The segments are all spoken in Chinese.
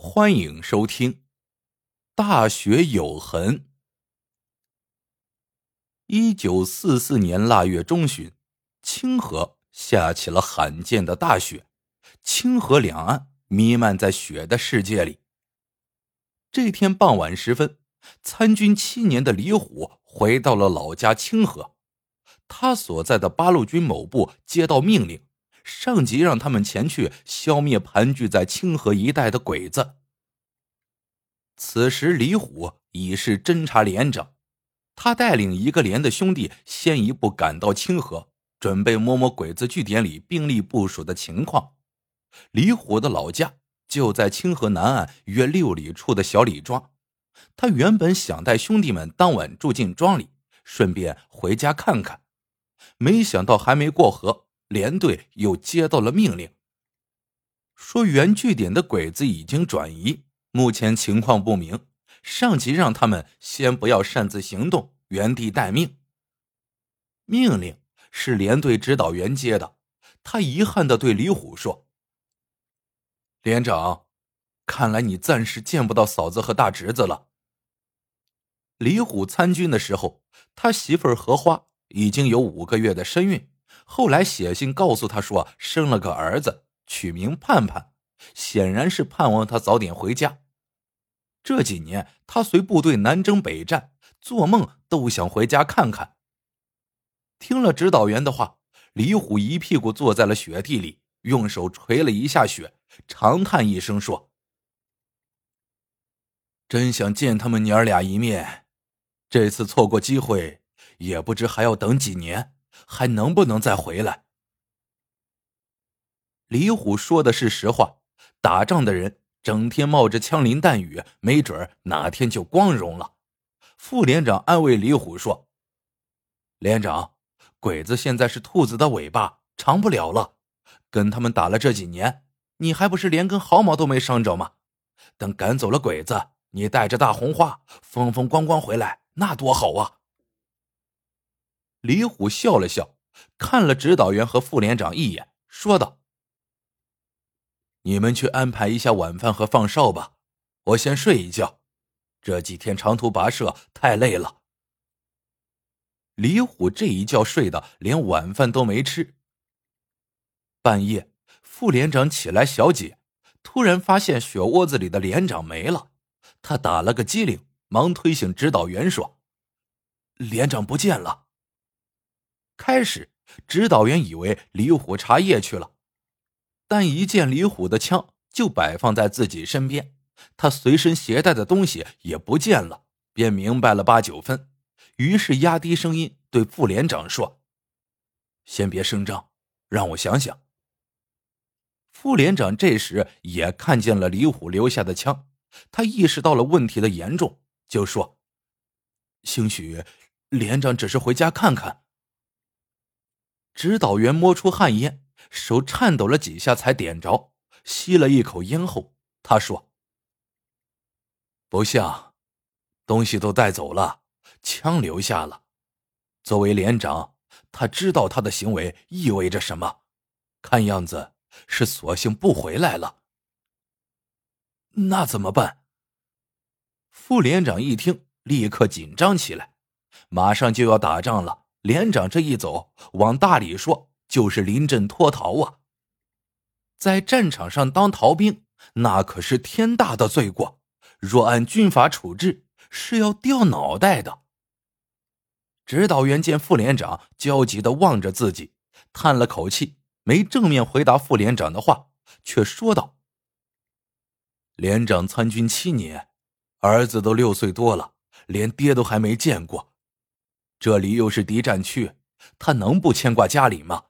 欢迎收听《大雪有痕》。一九四四年腊月中旬，清河下起了罕见的大雪，清河两岸弥漫在雪的世界里。这天傍晚时分，参军七年的李虎回到了老家清河，他所在的八路军某部接到命令。上级让他们前去消灭盘踞在清河一带的鬼子。此时，李虎已是侦察连长，他带领一个连的兄弟先一步赶到清河，准备摸摸鬼子据点里兵力部署的情况。李虎的老家就在清河南岸约六里处的小李庄，他原本想带兄弟们当晚住进庄里，顺便回家看看，没想到还没过河。连队又接到了命令，说原据点的鬼子已经转移，目前情况不明。上级让他们先不要擅自行动，原地待命。命令是连队指导员接的，他遗憾的对李虎说：“连长，看来你暂时见不到嫂子和大侄子了。”李虎参军的时候，他媳妇儿荷花已经有五个月的身孕。后来写信告诉他说生了个儿子，取名盼盼，显然是盼望他早点回家。这几年他随部队南征北战，做梦都想回家看看。听了指导员的话，李虎一屁股坐在了雪地里，用手捶了一下雪，长叹一声说：“真想见他们娘俩一面，这次错过机会，也不知还要等几年。”还能不能再回来？李虎说的是实话。打仗的人整天冒着枪林弹雨，没准哪天就光荣了。副连长安慰李虎说：“连长，鬼子现在是兔子的尾巴，长不了了。跟他们打了这几年，你还不是连根毫毛都没伤着吗？等赶走了鬼子，你带着大红花，风风光光回来，那多好啊！”李虎笑了笑，看了指导员和副连长一眼，说道：“你们去安排一下晚饭和放哨吧，我先睡一觉。这几天长途跋涉太累了。”李虎这一觉睡的连晚饭都没吃。半夜，副连长起来小解，突然发现雪窝子里的连长没了，他打了个激灵，忙推醒指导员说：“连长不见了。”开始，指导员以为李虎查夜去了，但一见李虎的枪就摆放在自己身边，他随身携带的东西也不见了，便明白了八九分。于是压低声音对副连长说：“先别声张，让我想想。”副连长这时也看见了李虎留下的枪，他意识到了问题的严重，就说：“兴许连长只是回家看看。”指导员摸出旱烟，手颤抖了几下才点着，吸了一口烟后，他说：“不像，东西都带走了，枪留下了。作为连长，他知道他的行为意味着什么，看样子是索性不回来了。那怎么办？”副连长一听，立刻紧张起来，马上就要打仗了。连长这一走，往大里说就是临阵脱逃啊！在战场上当逃兵，那可是天大的罪过，若按军法处置，是要掉脑袋的。指导员见副连长焦急的望着自己，叹了口气，没正面回答副连长的话，却说道：“连长参军七年，儿子都六岁多了，连爹都还没见过。”这里又是敌占区，他能不牵挂家里吗？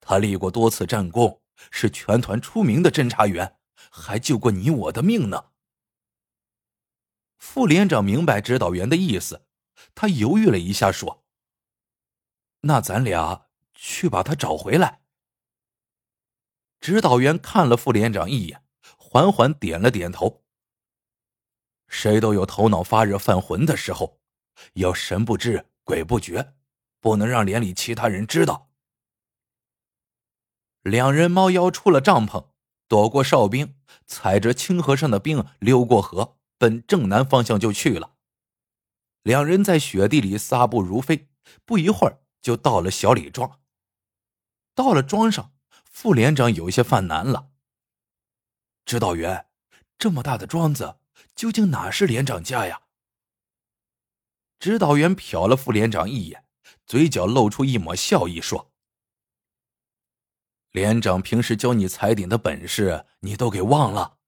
他立过多次战功，是全团出名的侦察员，还救过你我的命呢。副连长明白指导员的意思，他犹豫了一下，说：“那咱俩去把他找回来。”指导员看了副连长一眼，缓缓点了点头。谁都有头脑发热、犯浑的时候，要神不知。鬼不觉，不能让连里其他人知道。两人猫腰出了帐篷，躲过哨兵，踩着清河上的冰溜过河，奔正南方向就去了。两人在雪地里撒步如飞，不一会儿就到了小李庄。到了庄上，副连长有些犯难了。指导员，这么大的庄子，究竟哪是连长家呀？指导员瞟了副连长一眼，嘴角露出一抹笑意，说：“连长平时教你踩点的本事，你都给忘了。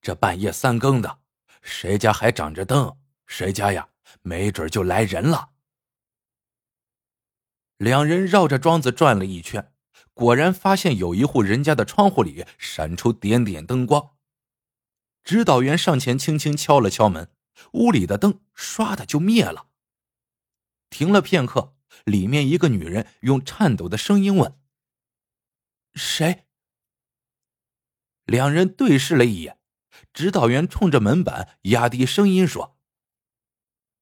这半夜三更的，谁家还长着灯？谁家呀，没准就来人了。”两人绕着庄子转了一圈。果然发现有一户人家的窗户里闪出点点灯光。指导员上前轻轻敲了敲门，屋里的灯唰的就灭了。停了片刻，里面一个女人用颤抖的声音问：“谁？”两人对视了一眼，指导员冲着门板压低声音说：“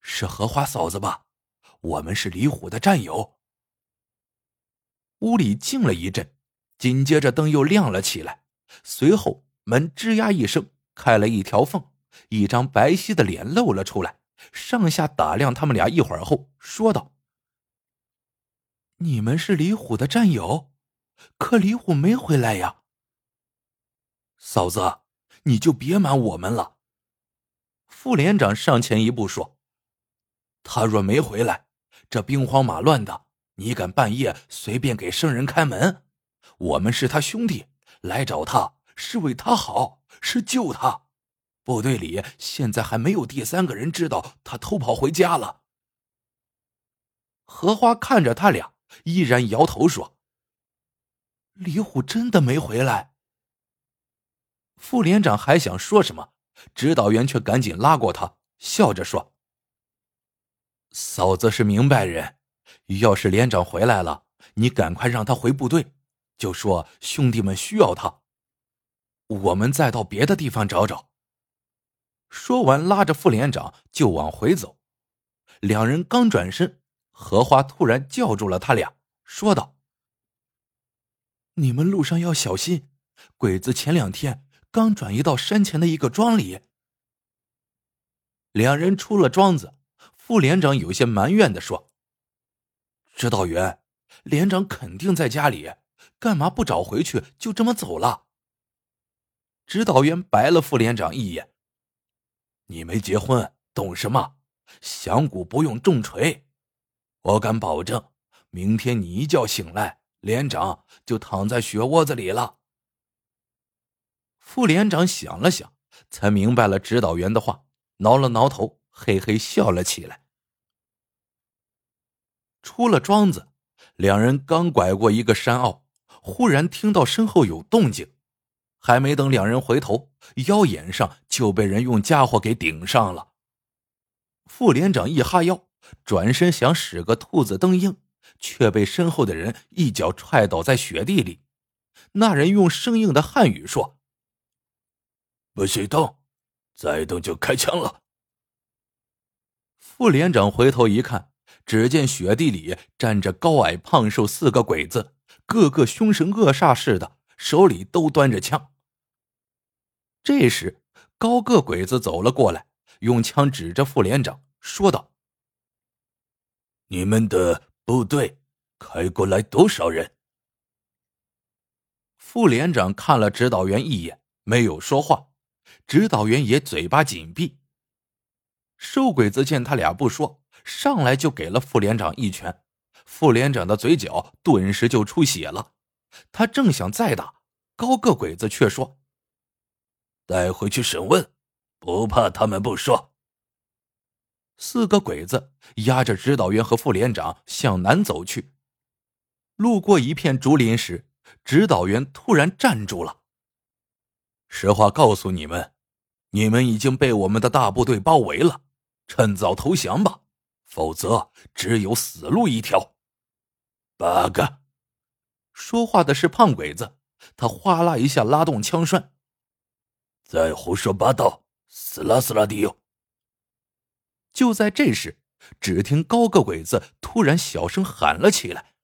是荷花嫂子吧？我们是李虎的战友。”屋里静了一阵，紧接着灯又亮了起来，随后门吱呀一声开了一条缝，一张白皙的脸露了出来，上下打量他们俩一会儿后，说道：“你们是李虎的战友，可李虎没回来呀。”嫂子，你就别瞒我们了。副连长上前一步说：“他若没回来，这兵荒马乱的。”你敢半夜随便给生人开门？我们是他兄弟，来找他是为他好，是救他。部队里现在还没有第三个人知道他偷跑回家了。荷花看着他俩，依然摇头说：“李虎真的没回来。”副连长还想说什么，指导员却赶紧拉过他，笑着说：“嫂子是明白人。”要是连长回来了，你赶快让他回部队，就说兄弟们需要他。我们再到别的地方找找。说完，拉着副连长就往回走。两人刚转身，荷花突然叫住了他俩，说道：“你们路上要小心，鬼子前两天刚转移到山前的一个庄里。”两人出了庄子，副连长有些埋怨的说。指导员，连长肯定在家里，干嘛不找回去就这么走了？指导员白了副连长一眼：“你没结婚，懂什么？响鼓不用重锤。我敢保证，明天你一觉醒来，连长就躺在雪窝子里了。”副连长想了想，才明白了指导员的话，挠了挠头，嘿嘿笑了起来。出了庄子，两人刚拐过一个山坳，忽然听到身后有动静，还没等两人回头，腰眼上就被人用家伙给顶上了。副连长一哈腰，转身想使个兔子蹬鹰，却被身后的人一脚踹倒在雪地里。那人用生硬的汉语说：“不许动，再动就开枪了。”副连长回头一看。只见雪地里站着高矮胖瘦四个鬼子，个个凶神恶煞似的，手里都端着枪。这时，高个鬼子走了过来，用枪指着副连长，说道：“你们的部队开过来多少人？”副连长看了指导员一眼，没有说话，指导员也嘴巴紧闭。瘦鬼子见他俩不说。上来就给了副连长一拳，副连长的嘴角顿时就出血了。他正想再打，高个鬼子却说：“带回去审问，不怕他们不说。”四个鬼子押着指导员和副连长向南走去。路过一片竹林时，指导员突然站住了。实话告诉你们，你们已经被我们的大部队包围了，趁早投降吧。否则，只有死路一条。八个，说话的是胖鬼子，他哗啦一下拉动枪栓。再胡说八道，死啦死啦的哟！就在这时，只听高个鬼子突然小声喊了起来：“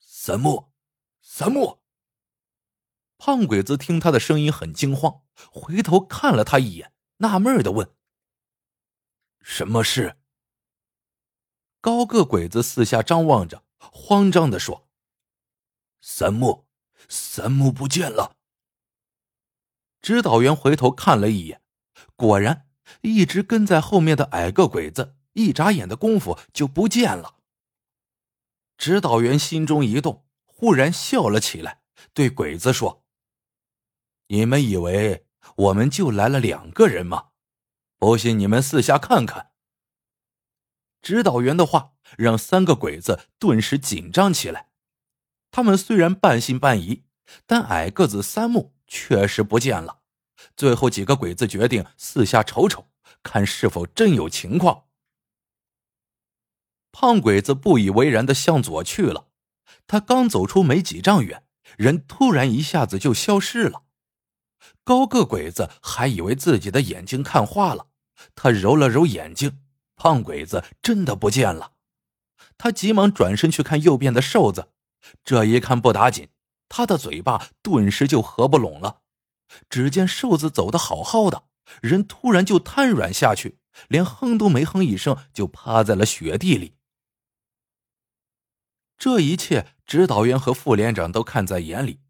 三木，三木！”胖鬼子听他的声音很惊慌，回头看了他一眼，纳闷的问：“什么事？”高个鬼子四下张望着，慌张的说：“三木，三木不见了。”指导员回头看了一眼，果然，一直跟在后面的矮个鬼子，一眨眼的功夫就不见了。指导员心中一动，忽然笑了起来，对鬼子说：“你们以为我们就来了两个人吗？不信你们四下看看。”指导员的话让三个鬼子顿时紧张起来。他们虽然半信半疑，但矮个子三木确实不见了。最后几个鬼子决定四下瞅瞅，看是否真有情况。胖鬼子不以为然的向左去了，他刚走出没几丈远，人突然一下子就消失了。高个鬼子还以为自己的眼睛看花了，他揉了揉眼睛，胖鬼子真的不见了。他急忙转身去看右边的瘦子，这一看不打紧，他的嘴巴顿时就合不拢了。只见瘦子走得好好的，人突然就瘫软下去，连哼都没哼一声，就趴在了雪地里。这一切，指导员和副连长都看在眼里。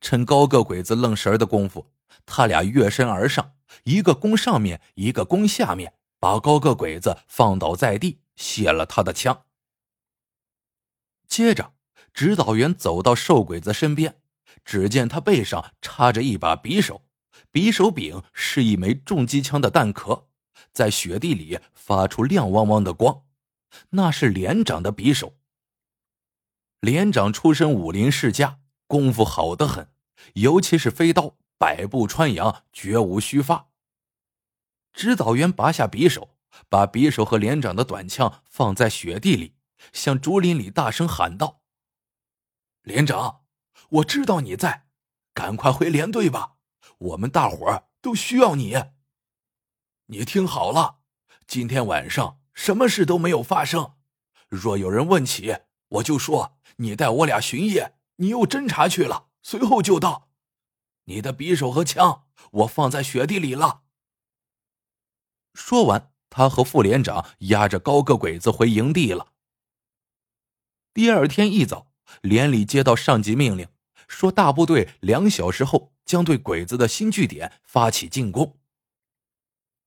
趁高个鬼子愣神的功夫，他俩跃身而上，一个攻上面，一个攻下面，把高个鬼子放倒在地，卸了他的枪。接着，指导员走到瘦鬼子身边，只见他背上插着一把匕首，匕首柄是一枚重机枪的弹壳，在雪地里发出亮汪汪的光，那是连长的匕首。连长出身武林世家，功夫好得很，尤其是飞刀，百步穿杨，绝无虚发。指导员拔下匕首，把匕首和连长的短枪放在雪地里，向竹林里大声喊道：“连长，我知道你在，赶快回连队吧，我们大伙儿都需要你。你听好了，今天晚上什么事都没有发生，若有人问起，我就说。”你带我俩巡夜，你又侦查去了，随后就到。你的匕首和枪，我放在雪地里了。说完，他和副连长押着高个鬼子回营地了。第二天一早，连里接到上级命令，说大部队两小时后将对鬼子的新据点发起进攻。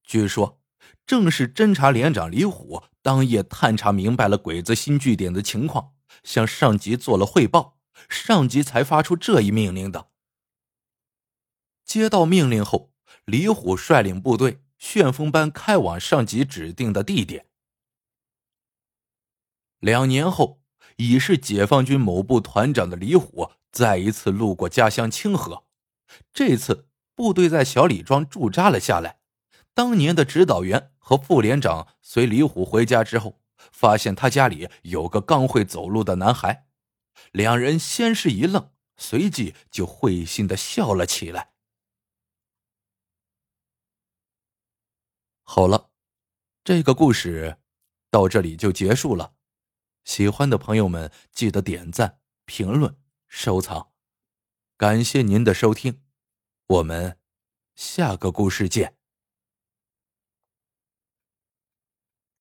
据说，正是侦察连长李虎当夜探查明白了鬼子新据点的情况。向上级做了汇报，上级才发出这一命令的。接到命令后，李虎率领部队旋风般开往上级指定的地点。两年后，已是解放军某部团长的李虎再一次路过家乡清河，这次部队在小李庄驻扎了下来。当年的指导员和副连长随李虎回家之后。发现他家里有个刚会走路的男孩，两人先是一愣，随即就会心的笑了起来。好了，这个故事到这里就结束了。喜欢的朋友们记得点赞、评论、收藏，感谢您的收听，我们下个故事见。